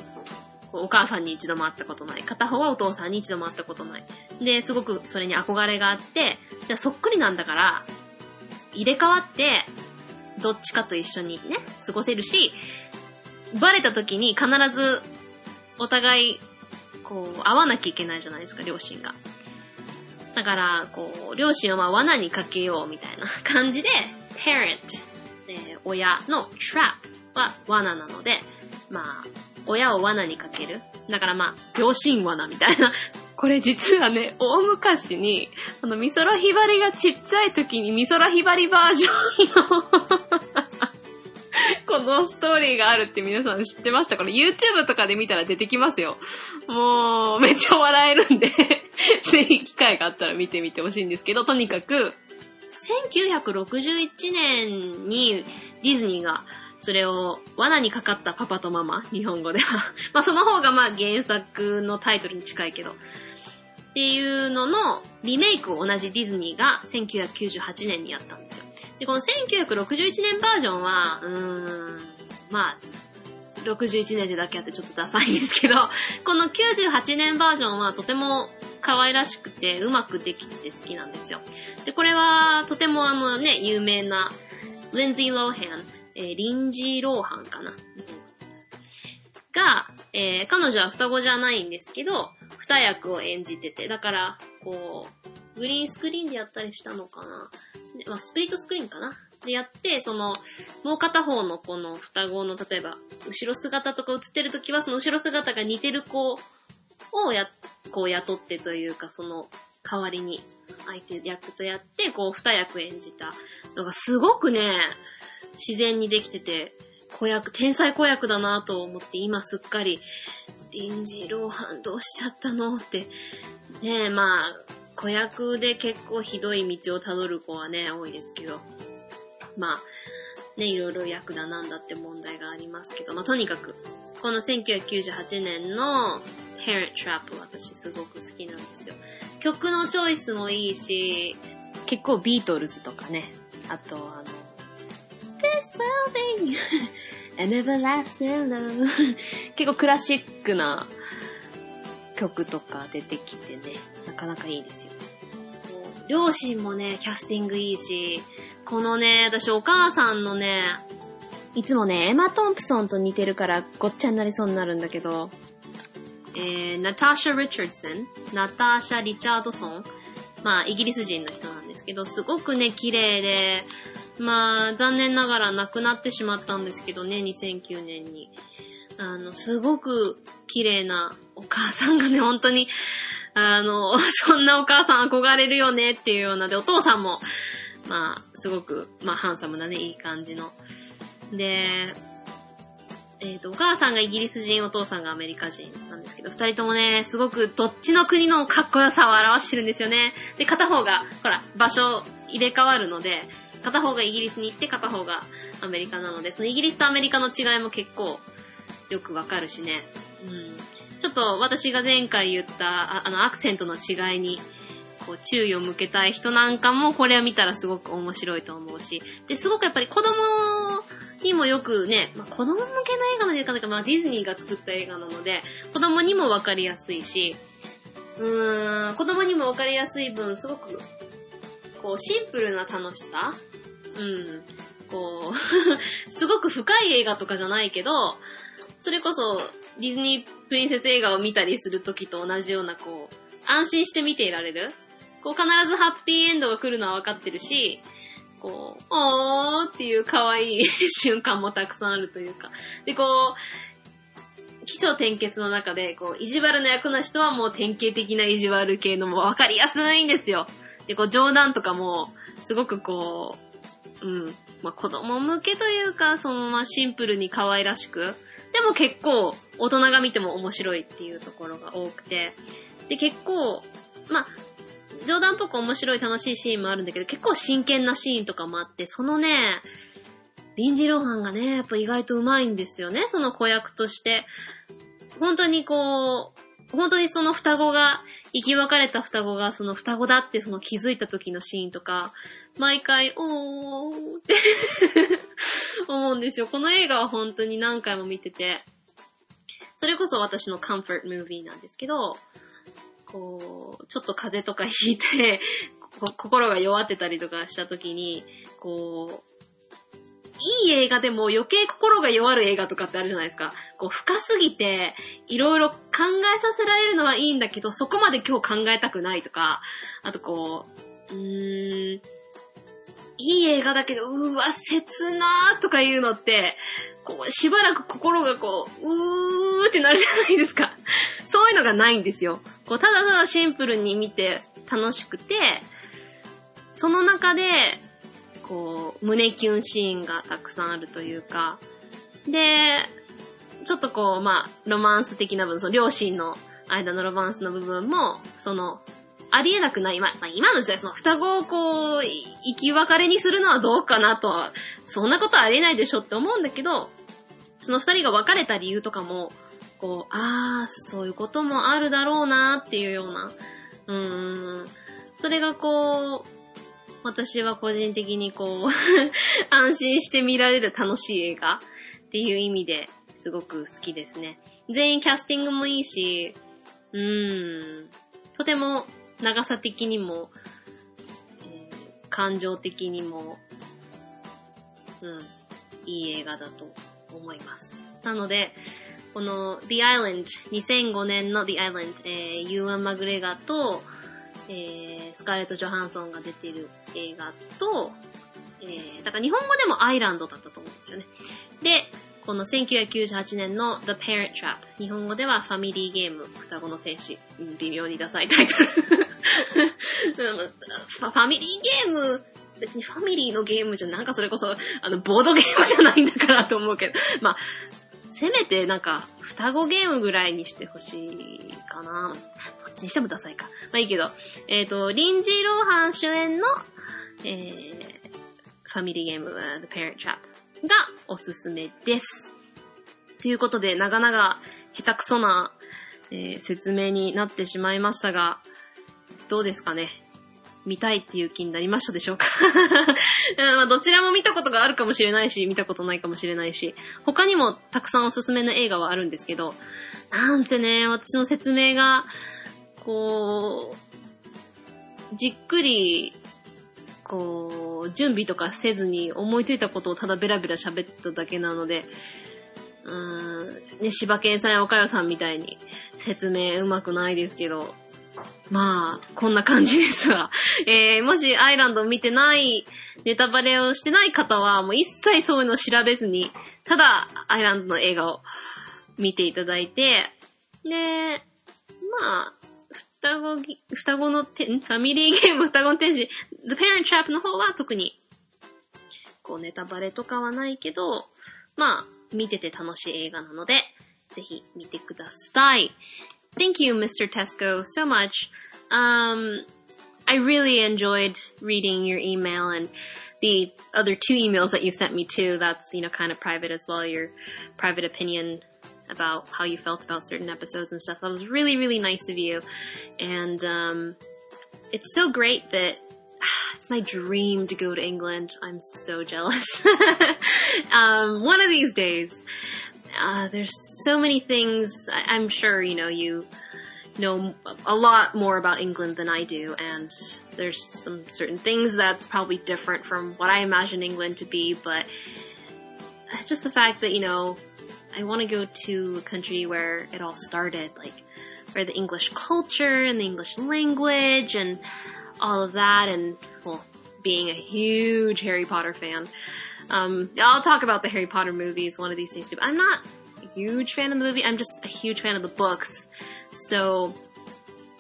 S1: お母さんに一度も会ったことない。片方はお父さんに一度も会ったことない。で、すごくそれに憧れがあって、じゃあそっくりなんだから、入れ替わって、どっちかと一緒にね、過ごせるし、バレた時に必ず、お互い、こう、会わなきゃいけないじゃないですか、両親が。だから、こう、両親をまあ罠にかけようみたいな 感じで、parent、えー親の trap は罠なので、まあ、親を罠にかける？だからまあ、両親罠みたいな。これ実はね、大昔に、あの、美空ひばりがちっちゃい時に美空ひばりバージョンの このストーリーがあるって皆さん知ってましたこれ YouTube とかで見たら出てきますよ。もう、めっちゃ笑えるんで、ぜひ機会があったら見てみてほしいんですけど、とにかく、1961年にディズニーがそれを罠にかかったパパとママ、日本語では。まあその方がまあ原作のタイトルに近いけど。っていうののリメイクを同じディズニーが1998年にやったんですよ。で、この1961年バージョンは、うーん、まあ、61年でだけあってちょっとダサいんですけど、この98年バージョンはとても可愛らしくてうまくできて好きなんですよ。で、これはとてもあのね、有名なレンズィー・ローハン、えーリンジー・ローハンかな。が、えー彼女は双子じゃないんですけど、二役を演じてて、だから、こう、グリーンスクリーンでやったりしたのかな。でまあ、スプリットスクリーンかな。でやって、その、もう片方のこの双子の、例えば、後ろ姿とか映ってる時は、その後ろ姿が似てる子をや、こう雇ってというか、その、代わりに相手役とやって、こう、二役演じたのがすごくね、自然にできてて、子役、天才子役だなと思って、今すっかり、リンジ・ローハンどうしちゃったのって、ねえ、まあ、子役で結構ひどい道をたどる子はね、多いですけど、まあ、ね、いろいろ役だなんだって問題がありますけど、まあとにかく、この1998年の Parent Trap 私すごく好きなんですよ。曲のチョイスもいいし、結構ビートルズとかね、あとあの、This be an everlasting love. 結構クラシックな曲とか出てきてね、なかなかいいですよ。両親もね、キャスティングいいし、このね、私お母さんのね、いつもね、エマ・トンプソンと似てるからごっちゃになりそうになるんだけど、えー、ナターシャ・リチャードソン、ナターシャ・リチャードソン、まあ、イギリス人の人なんですけど、すごくね、綺麗で、まあ、残念ながら亡くなってしまったんですけどね、2009年に。あの、すごく綺麗なお母さんがね、本当に、あの、そんなお母さん憧れるよねっていうようなで、お父さんも、まあ、すごく、まあ、ハンサムなね、いい感じの。で、えっ、と、お母さんがイギリス人、お父さんがアメリカ人なんですけど、二人ともね、すごくどっちの国のかっこよさを表してるんですよね。で、片方が、ほら、場所入れ替わるので、片方がイギリスに行って、片方がアメリカなので、そのイギリスとアメリカの違いも結構よくわかるしね。うん。ちょっと私が前回言った、あの、アクセントの違いに、こう、注意を向けたい人なんかも、これを見たらすごく面白いと思うし。で、すごくやっぱり子供にもよくね、まあ、子供向けの映画までいかないか、まあ、ディズニーが作った映画なので、子供にもわかりやすいし、うーん、子供にもわかりやすい分、すごく、こう、シンプルな楽しさうん。こう、すごく深い映画とかじゃないけど、それこそ、ディズニープリンセス映画を見たりするときと同じような、こう、安心して見ていられる。こう、必ずハッピーエンドが来るのは分かってるし、こう、おーっていう可愛い瞬間もたくさんあるというか。で、こう、気象転結の中で、こう、意地悪な役の人はもう典型的な意地悪系のも分かりやすいんですよ。で、こう、冗談とかも、すごくこう、うん、まあ、子供向けというか、そのまあシンプルに可愛らしく、でも結構大人が見ても面白いっていうところが多くて、で結構、まあ、冗談っぽく面白い楽しいシーンもあるんだけど、結構真剣なシーンとかもあって、そのね、リンジー・ローハンがね、やっぱ意外と上手いんですよね、その子役として。本当にこう、本当にその双子が、生き別れた双子がその双子だってその気づいた時のシーンとか、毎回、おーって 思うんですよ。この映画は本当に何回も見てて、それこそ私のカンフォートムービーなんですけど、こう、ちょっと風邪とかひいて、心が弱ってたりとかした時に、こう、いい映画でも余計心が弱る映画とかってあるじゃないですか。こう深すぎて、いろいろ考えさせられるのはいいんだけど、そこまで今日考えたくないとか、あとこう、うーん、いい映画だけど、うわ、切なーとかいうのって、こう、しばらく心がこう、うーってなるじゃないですか。そういうのがないんですよ。こう、ただただシンプルに見て楽しくて、その中で、こう、胸キュンシーンがたくさんあるというか、で、ちょっとこう、まあ、ロマンス的な部分、その両親の間のロマンスの部分も、その、ありえなくない、まあ、今の時代、その双子をこう、生き別れにするのはどうかなとは、そんなことありえないでしょって思うんだけど、その二人が別れた理由とかも、こう、ああ、そういうこともあるだろうなっていうような、うーん、それがこう、私は個人的にこう 安心して見られる楽しい映画っていう意味ですごく好きですね。全員キャスティングもいいし、うーん、とても長さ的にも、えー、感情的にも、うん、いい映画だと思います。なので、この The Island、2005年の The Island、えー、ユーアン・マグレガと、えー、スカーレット・ジョハンソンが出てる映画と、えー、だから日本語でもアイランドだったと思うんですよね。で、この1998年の The Parent Trap。日本語ではファミリーゲーム、双子の天使。微妙にダサいタイトルファミリーゲーム、別にファミリーのゲームじゃ、なんかそれこそ、あの、ボードゲームじゃないんだからと思うけど、まあ、せめてなんか、双子ゲームぐらいにしてほしいかな。どっちにしてもダサいか。まあいいけど、えっ、ー、と、リンジー・ローハン主演の、えー、ファミリーゲーム、The Parent Trap がおすすめです。ということで、長々下手くそな、えー、説明になってしまいましたが、どうですかね？見たいっていう気になりましたでしょうか？まあどちらも見たことがあるかもしれないし、見たことないかもしれないし、他にもたくさんおすすめの映画はあるんですけど、なんせね、私の説明が、こう、じっくりこう、準備とかせずに思いついたことをただベラベラ喋っただけなので、うーん、ね、柴犬さんや岡代さんみたいに説明うまくないですけど、まあ、こんな感じですわ。えー、もしアイランドを見てない、ネタバレをしてない方は、もう一切そういうのを調べずに、ただ、アイランドの映画を見ていただいて、で、まあ、双子、双子のて、ファミリーゲーム双子の天使、The Parent Trap の方は特に、こうネタバレとかはないけど、まあ、見てて楽しい映画なので、ぜひ見てください。Thank you, Mr. Tesco, so much. Um, I really enjoyed reading your email and the other two emails that you sent me too. That's, you know, kind of private as well, your private opinion about how you felt about certain episodes and stuff. That was really, really nice of you. And, um, it's so great that it's my dream to go to England. I'm so jealous. um, one of these days. Uh, there's so many things. I- I'm sure, you know, you know a lot more about England than I do, and there's some certain things that's probably different from what I imagine England to be, but just the fact that, you know, I want to go to a country where it all started, like where the English culture and the English language and all of that, and well, being a huge Harry Potter fan. Um, I'll talk about the Harry Potter movies one of these days too. I'm not a huge fan of the movie. I'm just a huge fan of the books. So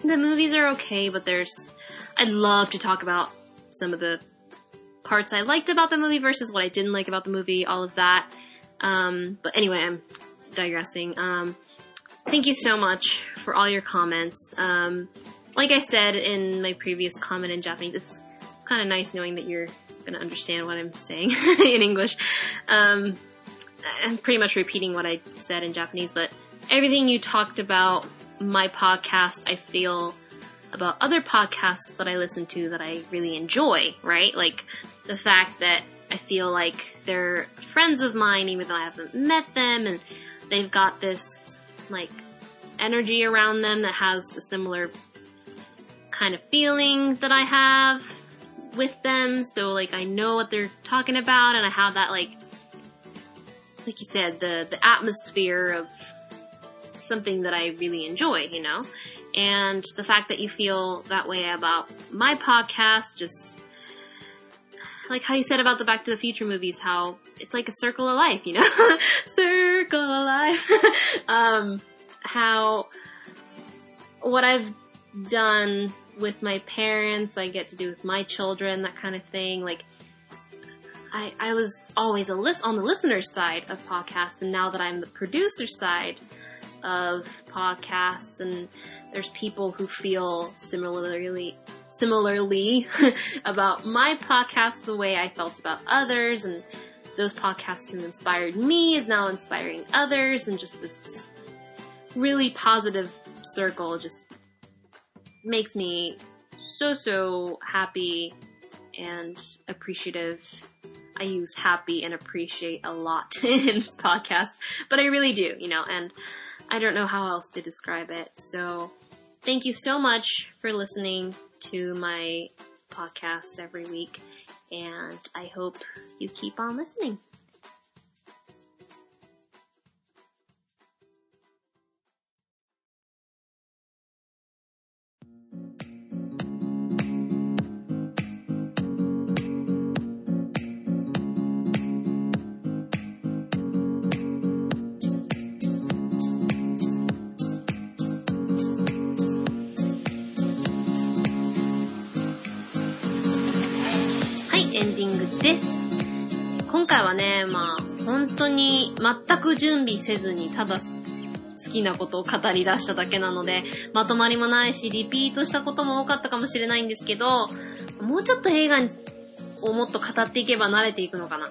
S1: the movies are okay, but there's I'd love to talk about some of the parts I liked about the movie versus what I didn't like about the movie, all of that. Um, but anyway, I'm digressing. Um, thank you so much for all your comments. Um, like I said in my previous comment in Japanese, it's kind of nice knowing that you're gonna understand what I'm saying in English. Um, I'm pretty much repeating what I said in Japanese, but everything you talked about my podcast, I feel about other podcasts that I listen to that I really enjoy, right? Like the fact that I feel like they're friends of mine even though I haven't met them and they've got this like energy around them that has a similar kind of feeling that I have with them. So like I know what they're talking about and I have that like like you said, the, the atmosphere of something that I really enjoy, you know? And the fact that you feel that way about my podcast, just like how you said about the Back to the Future movies, how it's like a circle of life, you know? circle of life. um, how what I've done with my parents, I get to do with my children, that kind of thing. Like, I, I was always a list on the listener side of podcasts, and now that I'm the producer side of podcasts, and there's people who feel similarly similarly about my podcast the way I felt about others, and those podcasts who inspired me is now inspiring others, and just this really positive circle just makes me so, so happy and appreciative. I use happy and appreciate a lot in this podcast, but I really do, you know, and I don't know how else to describe it. So thank you so much for listening to my podcast every week, and I hope you keep on listening. はね、まあ、本当に全く準備せずに、ただ好きなことを語り出しただけなので、まとまりもないし、リピートしたことも多かったかもしれないんですけど、もうちょっと映画をもっと語っていけば慣れていくのかな。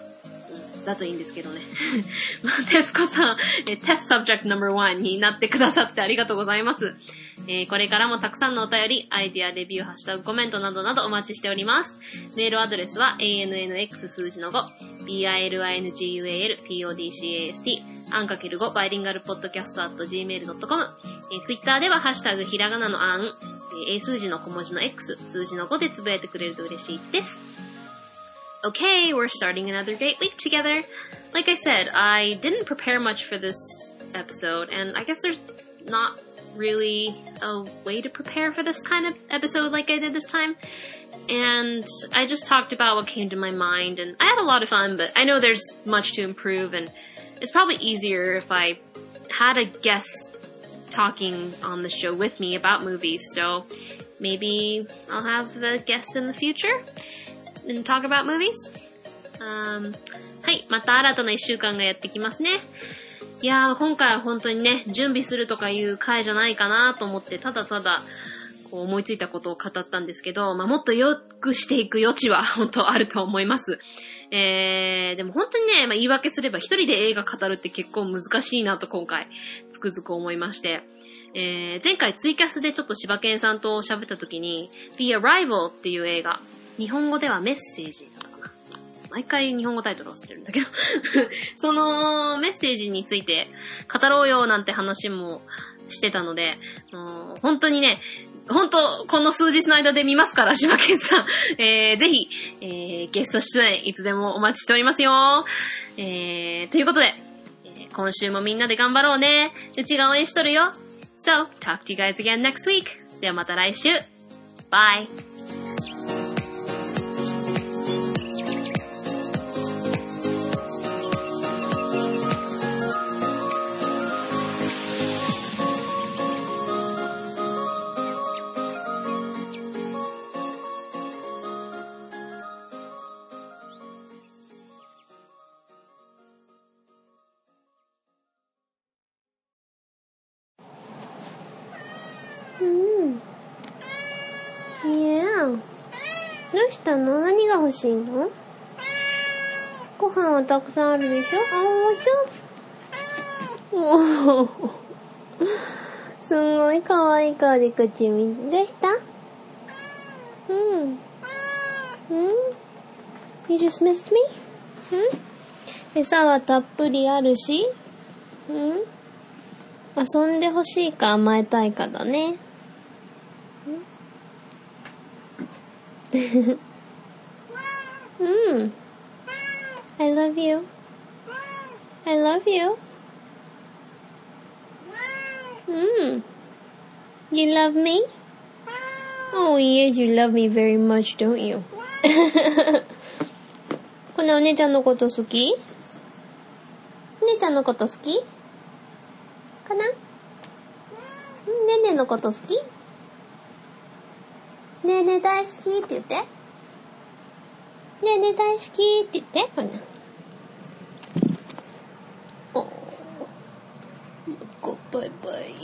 S1: だといいんですけどね。まあ、テスコさん、テスト subject number one になってくださってありがとうございます。えーこれからもたくさんのお便り、アイディア、レビュー、ハッシュタグ、コメントなどなどお待ちしております。メールアドレスは ANNX 数字の5、BILINGUAL、PODCAST、アンかける5、バイリンガルポッドキャスト at gmail.com、えー、ツイッターではハッシュタグ、ひらがなのアン、えー数字の小文字の X、数字の5でつぶやいてくれると嬉しいです。Okay, we're starting another great week together. Like I said, I didn't prepare much for this episode, and I guess there's not really a way to prepare for this kind of episode like I did this time. And I just talked about what came to my mind, and I had a lot of fun, but I know there's much to improve, and it's probably easier if I had a guest talking on the show with me about movies, so maybe I'll have the guest in the future and talk about movies. Um, はい、また新たな一週間がやってきますね。 いやー、今回は本当にね、準備するとかいう回じゃないかなと思って、ただただ、こう思いついたことを語ったんですけど、まあ、もっと良くしていく余地は 本当あると思います。えー、でも本当にね、まあ、言い訳すれば一人で映画語るって結構難しいなと今回、つくづく思いまして。えー、前回ツイキャスでちょっと柴犬さんと喋った時に、The Arrival っていう映画、日本語ではメッセージ。毎回日本語タイトル忘れるんだけど。そのメッセージについて語ろうよなんて話もしてたので、もう本当にね、本当この数日の間で見ますから、柴犬さん。えー、ぜひ、えー、ゲスト出演いつでもお待ちしておりますよ。えー、ということで、えー今週もみんなで頑張ろうね。うちが応援しとるよ。So, talk to you guys again next week. ではまた来週。Bye!
S2: どうしたの何が欲しいの？ご飯はたくさんあるでしょ？あ、もうちょ。おーすごい可愛い顔で口見。どうしたうん。うん ?You just missed me? うん？餌はたっぷりあるし？うん？遊んでほしいか甘えたいかだね。うん。I love you. I love you. Mm. You love me? Oh yes, you love me very much, don't you? このお姉ちゃんのこと好きお姉ちゃんのこと好きかなうんねねのこと好きねえねえ大好きって言って。ねえねえ大好きって言って。ほな。おー。ごバイバイ。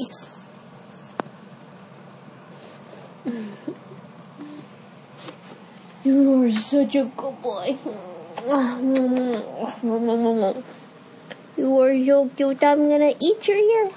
S2: You are such a good boy. You are so cute. I'm gonna eat your ear.